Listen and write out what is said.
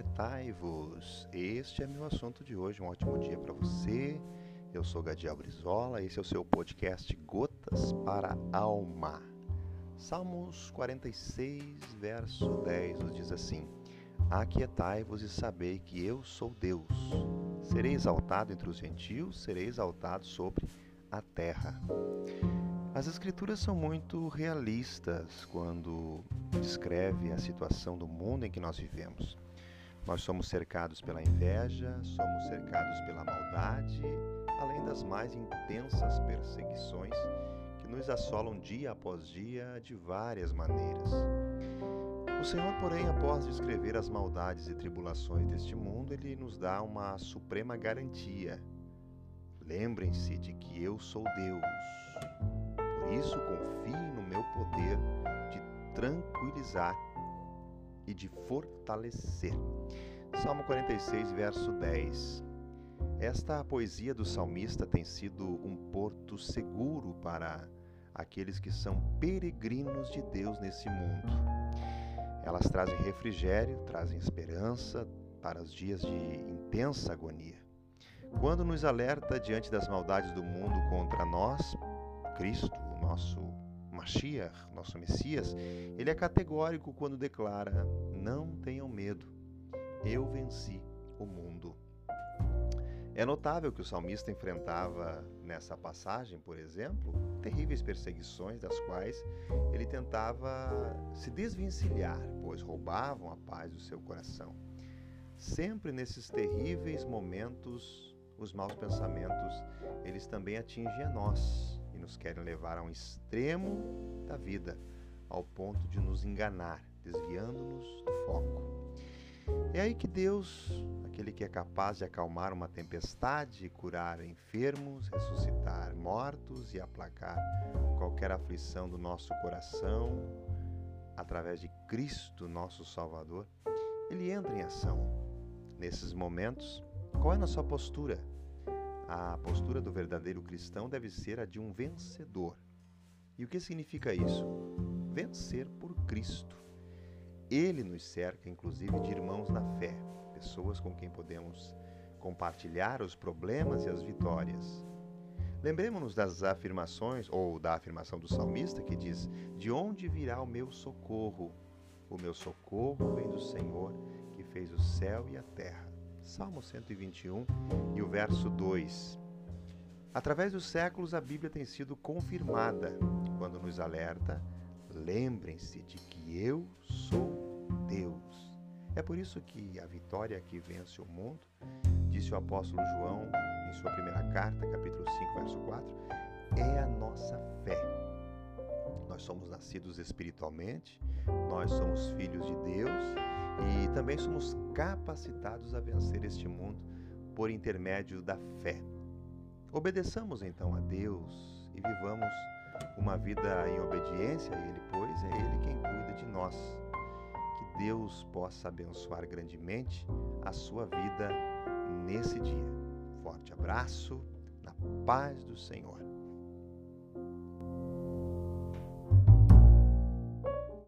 Aquietai-vos. Este é meu assunto de hoje. Um ótimo dia para você. Eu sou Gadiel Brizola. Esse é o seu podcast Gotas para a Alma. Salmos 46, verso 10 nos diz assim: Aquietai-vos e sabei que eu sou Deus. Serei exaltado entre os gentios, serei exaltado sobre a terra. As escrituras são muito realistas quando descreve a situação do mundo em que nós vivemos. Nós somos cercados pela inveja, somos cercados pela maldade, além das mais intensas perseguições que nos assolam dia após dia de várias maneiras. O Senhor, porém, após descrever as maldades e tribulações deste mundo, ele nos dá uma suprema garantia. Lembrem-se de que eu sou Deus isso, confie no meu poder de tranquilizar e de fortalecer. Salmo 46, verso 10. Esta poesia do salmista tem sido um porto seguro para aqueles que são peregrinos de Deus nesse mundo. Elas trazem refrigério, trazem esperança para os dias de intensa agonia. Quando nos alerta diante das maldades do mundo contra nós, Cristo, nosso Mashiach, nosso Messias, ele é categórico quando declara: Não tenham medo, eu venci o mundo. É notável que o salmista enfrentava nessa passagem, por exemplo, terríveis perseguições das quais ele tentava se desvencilhar, pois roubavam a paz do seu coração. Sempre nesses terríveis momentos, os maus pensamentos, eles também atingem a nós, nos querem levar a um extremo da vida, ao ponto de nos enganar, desviando-nos do foco. É aí que Deus, aquele que é capaz de acalmar uma tempestade, curar enfermos, ressuscitar mortos e aplacar qualquer aflição do nosso coração, através de Cristo, nosso Salvador, ele entra em ação. Nesses momentos, qual é a nossa postura? A postura do verdadeiro cristão deve ser a de um vencedor. E o que significa isso? Vencer por Cristo. Ele nos cerca, inclusive, de irmãos na fé, pessoas com quem podemos compartilhar os problemas e as vitórias. Lembremos-nos das afirmações, ou da afirmação do salmista que diz: De onde virá o meu socorro? O meu socorro vem do Senhor que fez o céu e a terra. Salmo 121 e o verso 2. Através dos séculos, a Bíblia tem sido confirmada quando nos alerta: lembrem-se de que eu sou Deus. É por isso que a vitória que vence o mundo, disse o apóstolo João em sua primeira carta, capítulo 5, verso 4, é a nossa fé. Nós somos nascidos espiritualmente, nós somos filhos de também somos capacitados a vencer este mundo por intermédio da fé. Obedeçamos então a Deus e vivamos uma vida em obediência a Ele, pois é Ele quem cuida de nós. Que Deus possa abençoar grandemente a sua vida nesse dia. Forte abraço, na paz do Senhor.